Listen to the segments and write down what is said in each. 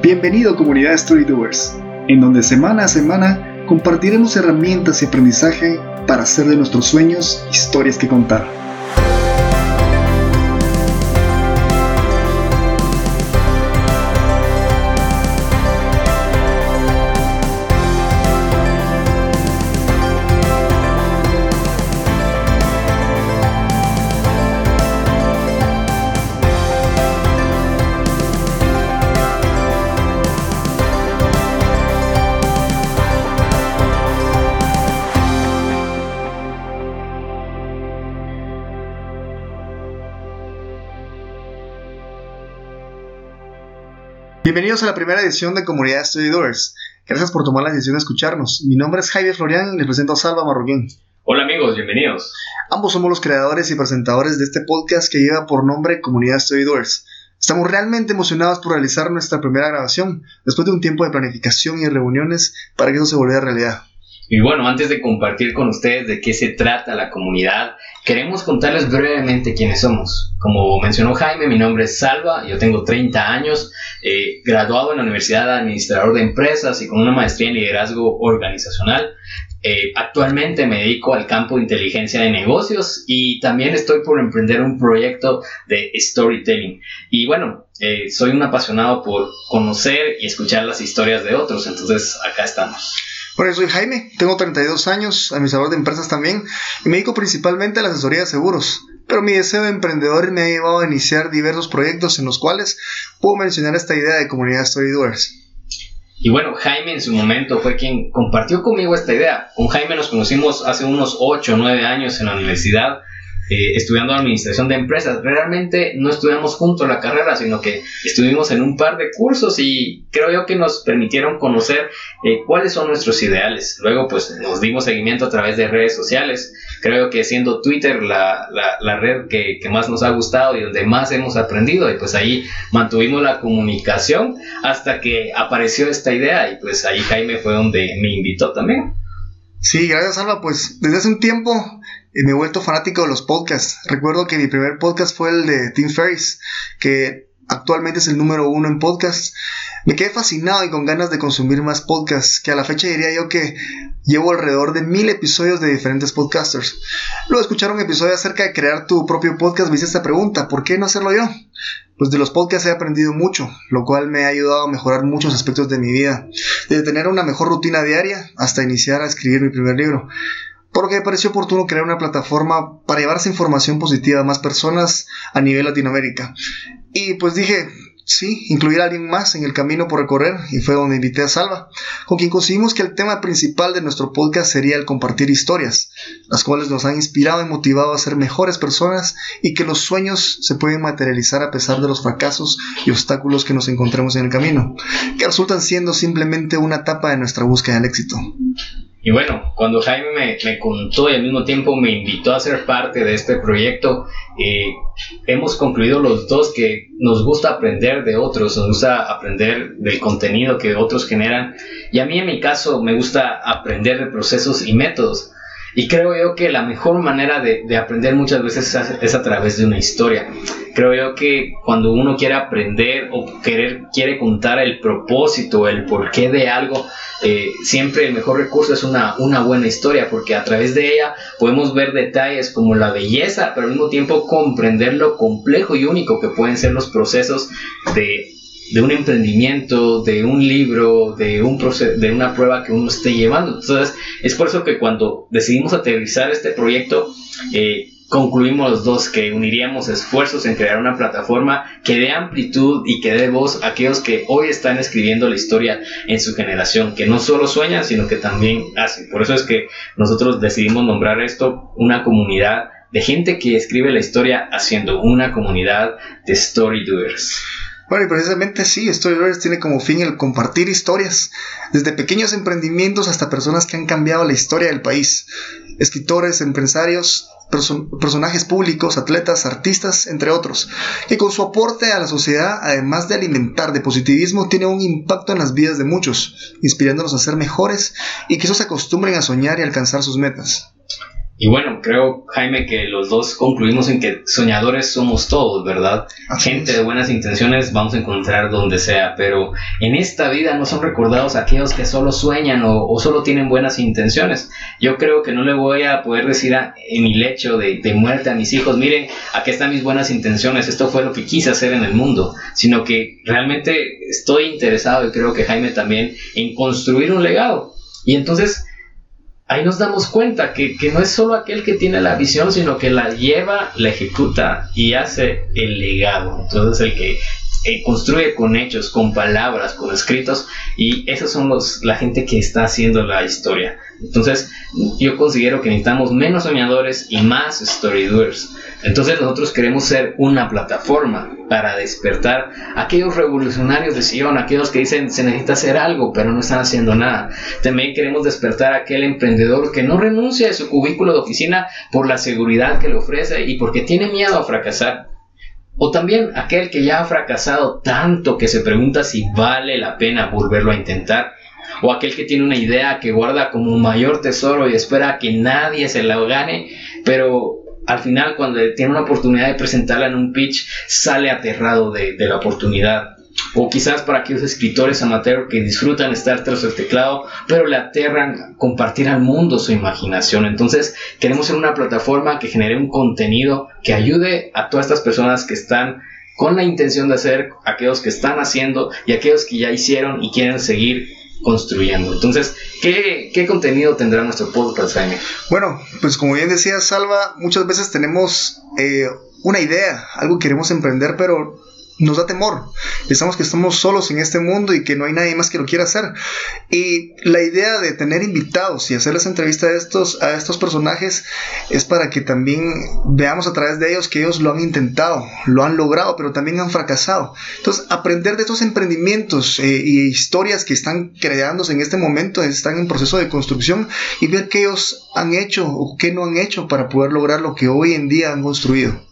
Bienvenido a Comunidad Storydoers, en donde semana a semana compartiremos herramientas y aprendizaje para hacer de nuestros sueños historias que contar. Bienvenidos a la primera edición de Comunidad Study Gracias por tomar la decisión de escucharnos. Mi nombre es Javier Florian y les presento a Salva Marroquín. Hola amigos, bienvenidos. Ambos somos los creadores y presentadores de este podcast que lleva por nombre Comunidad Study Estamos realmente emocionados por realizar nuestra primera grabación, después de un tiempo de planificación y reuniones para que eso se volviera realidad. Y bueno, antes de compartir con ustedes de qué se trata la comunidad, queremos contarles brevemente quiénes somos. Como mencionó Jaime, mi nombre es Salva, yo tengo 30 años, eh, graduado en la Universidad de Administrador de Empresas y con una maestría en liderazgo organizacional. Eh, actualmente me dedico al campo de inteligencia de negocios y también estoy por emprender un proyecto de storytelling. Y bueno, eh, soy un apasionado por conocer y escuchar las historias de otros, entonces acá estamos. Bueno, soy Jaime, tengo 32 años, administrador de empresas también, y me dedico principalmente a la asesoría de seguros. Pero mi deseo de emprendedor me ha llevado a iniciar diversos proyectos en los cuales puedo mencionar esta idea de comunidad Storydoers. Y bueno, Jaime en su momento fue quien compartió conmigo esta idea. Con Jaime nos conocimos hace unos 8 o 9 años en la universidad eh, estudiando administración de empresas. Realmente no estudiamos juntos la carrera, sino que estuvimos en un par de cursos y creo yo que nos permitieron conocer eh, cuáles son nuestros ideales. Luego pues nos dimos seguimiento a través de redes sociales. Creo que siendo Twitter la, la, red que, que, más nos ha gustado y donde más hemos aprendido y pues ahí mantuvimos la comunicación hasta que apareció esta idea y pues ahí Jaime fue donde me invitó también. Sí, gracias Alba. Pues desde hace un tiempo me he vuelto fanático de los podcasts. Recuerdo que mi primer podcast fue el de Tim Ferriss, que actualmente es el número uno en podcasts. Me quedé fascinado y con ganas de consumir más podcasts, que a la fecha diría yo que llevo alrededor de mil episodios de diferentes podcasters. Luego escuchar un episodio acerca de crear tu propio podcast me hice esta pregunta, ¿por qué no hacerlo yo? Pues de los podcasts he aprendido mucho, lo cual me ha ayudado a mejorar muchos aspectos de mi vida, desde tener una mejor rutina diaria hasta iniciar a escribir mi primer libro porque me pareció oportuno crear una plataforma para llevarse información positiva a más personas a nivel Latinoamérica. Y pues dije, sí, incluir a alguien más en el camino por recorrer y fue donde invité a Salva, con quien conseguimos que el tema principal de nuestro podcast sería el compartir historias, las cuales nos han inspirado y motivado a ser mejores personas y que los sueños se pueden materializar a pesar de los fracasos y obstáculos que nos encontremos en el camino, que resultan siendo simplemente una etapa de nuestra búsqueda del éxito. Y bueno, cuando Jaime me, contó y al mismo tiempo me invitó a ser parte de este proyecto, eh, hemos concluido los dos que nos gusta aprender de otros, nos gusta aprender del contenido que otros generan. Y a mí en mi caso me gusta aprender de procesos y métodos. Y creo yo que la mejor manera de, de aprender muchas veces es a, través de una historia. Creo yo que cuando uno quiere aprender o querer, quiere contar el propósito, el porqué de algo, eh, siempre el mejor recurso es una, una buena historia, porque a través de ella podemos ver detalles como la belleza, pero al mismo tiempo comprender lo complejo y único que pueden ser los procesos de, de un emprendimiento, de un libro, de, un de una prueba que uno esté llevando. Entonces, es por eso que cuando decidimos aterrizar este proyecto, eh, concluimos los dos que uniríamos esfuerzos en crear una plataforma que dé amplitud y que dé voz a aquellos que hoy están escribiendo la historia en su generación, que no solo sueñan, sino que también hacen. Por eso es que nosotros decidimos nombrar esto una comunidad de gente que escribe la historia haciendo una comunidad de story doers. Bueno, y precisamente sí, Storydoers tiene como fin el compartir historias, desde pequeños emprendimientos hasta personas que han cambiado la historia del país, escritores, empresarios, personajes públicos, atletas, artistas, entre otros, que con su aporte a la sociedad, además de alimentar de positivismo, tiene un impacto en las vidas de muchos, inspirándolos a ser mejores y que esos se acostumbren a soñar y alcanzar sus metas. Y bueno, creo, Jaime, que los dos concluimos en que soñadores somos todos, ¿verdad? Gente de buenas intenciones vamos a encontrar donde sea, pero en esta vida no son recordados aquellos que solo sueñan o, solo tienen buenas intenciones. Yo creo que no le voy a poder decir en mi lecho de, de muerte a mis hijos, miren, aquí están mis buenas intenciones, esto fue lo que quise hacer en el mundo, sino que realmente estoy interesado y creo que Jaime también en construir un legado. Y entonces ahí nos damos cuenta que, no es solo aquel que tiene la visión, sino que la lleva, la ejecuta y hace el legado. Entonces el que eh, construye con hechos, con palabras, con escritos, y esos son los, la gente que está haciendo la historia. Entonces, yo considero que necesitamos menos soñadores y más storydoers. Entonces, nosotros queremos ser una plataforma para despertar a aquellos revolucionarios de Sion, aquellos que dicen se necesita hacer algo, pero no están haciendo nada. También queremos despertar a aquel emprendedor que no renuncia a su cubículo de oficina por la seguridad que le ofrece y porque tiene miedo a fracasar. O también aquel que ya ha fracasado tanto que se pregunta si vale la pena volverlo a intentar. O aquel que tiene una idea que guarda como mayor tesoro y espera que nadie se la gane, pero al final cuando tiene una oportunidad de presentarla en un pitch sale aterrado de, de la oportunidad o quizás para aquellos escritores amateur que disfrutan estar tras el teclado, pero le aterran compartir al mundo su imaginación. Entonces, queremos ser una plataforma que genere un contenido que ayude a todas estas personas que están con la intención de hacer, aquellos que están haciendo y aquellos que ya hicieron y quieren seguir construyendo. Entonces, ¿qué, qué contenido tendrá nuestro podcast, Jaime? Bueno, pues como bien decía Salva, muchas veces tenemos eh, una idea, algo que queremos emprender, pero nos da temor. Pensamos que estamos solos en este mundo y que no hay nadie más que lo quiera hacer. Y la idea de tener invitados y hacerles entrevista a estos, a estos personajes es para que también veamos a través de ellos que ellos lo han intentado, lo han logrado, pero también han fracasado. Entonces, aprender de estos emprendimientos eh, y historias que están creándose en este momento, están en proceso de construcción y ver qué ellos han hecho o qué no han hecho para poder lograr lo que hoy en día han construido.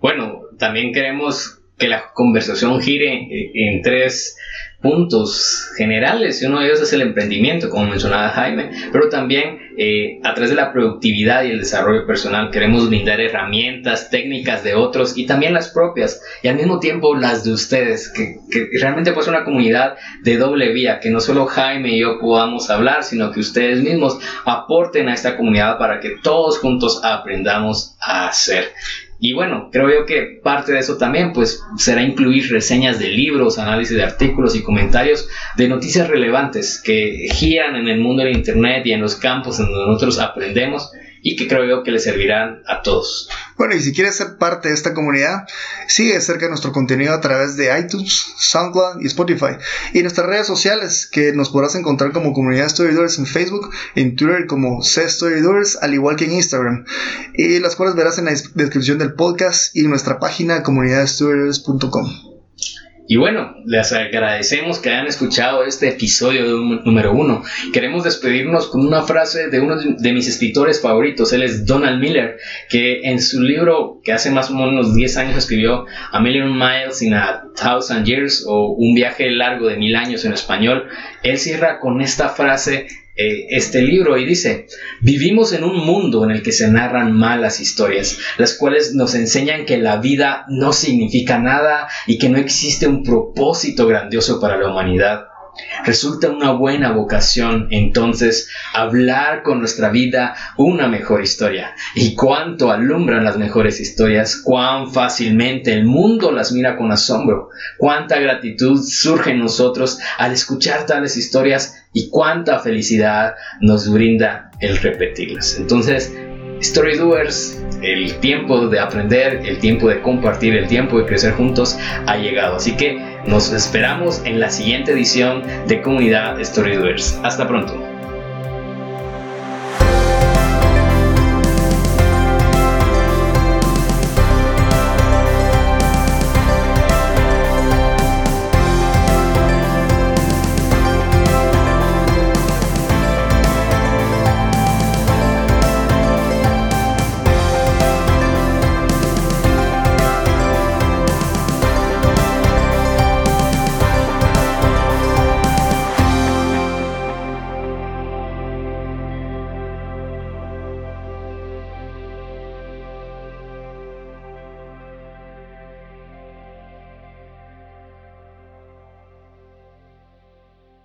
Bueno, también queremos que la conversación gire en tres puntos generales y uno de ellos es el emprendimiento, como mencionaba Jaime, pero también eh, a través de la productividad y el desarrollo personal queremos brindar herramientas, técnicas de otros y también las propias y al mismo tiempo las de ustedes, que, que realmente pues una comunidad de doble vía, que no solo Jaime y yo podamos hablar, sino que ustedes mismos aporten a esta comunidad para que todos juntos aprendamos a hacer. Y bueno, creo yo que parte de eso también pues será incluir reseñas de libros, análisis de artículos y comentarios de noticias relevantes que giran en el mundo del Internet y en los campos en donde nosotros aprendemos y que creo yo que le servirán a todos. Bueno, y si quieres ser parte de esta comunidad, sigue cerca de nuestro contenido a través de iTunes, SoundCloud y Spotify. Y nuestras redes sociales, que nos podrás encontrar como Comunidad Storydoers en Facebook, en Twitter como C Storydoers, al igual que en Instagram. Y las cuales verás en la descripción del podcast y en nuestra página comunidadstorydoers.com. Y bueno, les agradecemos que hayan escuchado este episodio número uno. Queremos despedirnos con una frase de uno de mis escritores favoritos. Él es Donald Miller, que en su libro que hace más o menos 10 años escribió A Million Miles in a Thousand Years o Un viaje largo de mil años en español, él cierra con esta frase eh, este libro y dice, vivimos en un mundo en el que se narran malas historias, las cuales nos enseñan que la vida no significa nada y que no existe un propósito grandioso para la humanidad. Resulta una buena vocación entonces hablar con nuestra vida una mejor historia. Y cuánto alumbran las mejores historias, cuán fácilmente el mundo las mira con asombro, cuánta gratitud surge en nosotros al escuchar tales historias y cuánta felicidad nos brinda el repetirlas. Entonces, Story Doers, el tiempo de aprender, el tiempo de compartir, el tiempo de crecer juntos ha llegado. Así que nos esperamos en la siguiente edición de Comunidad Story Doers. Hasta pronto.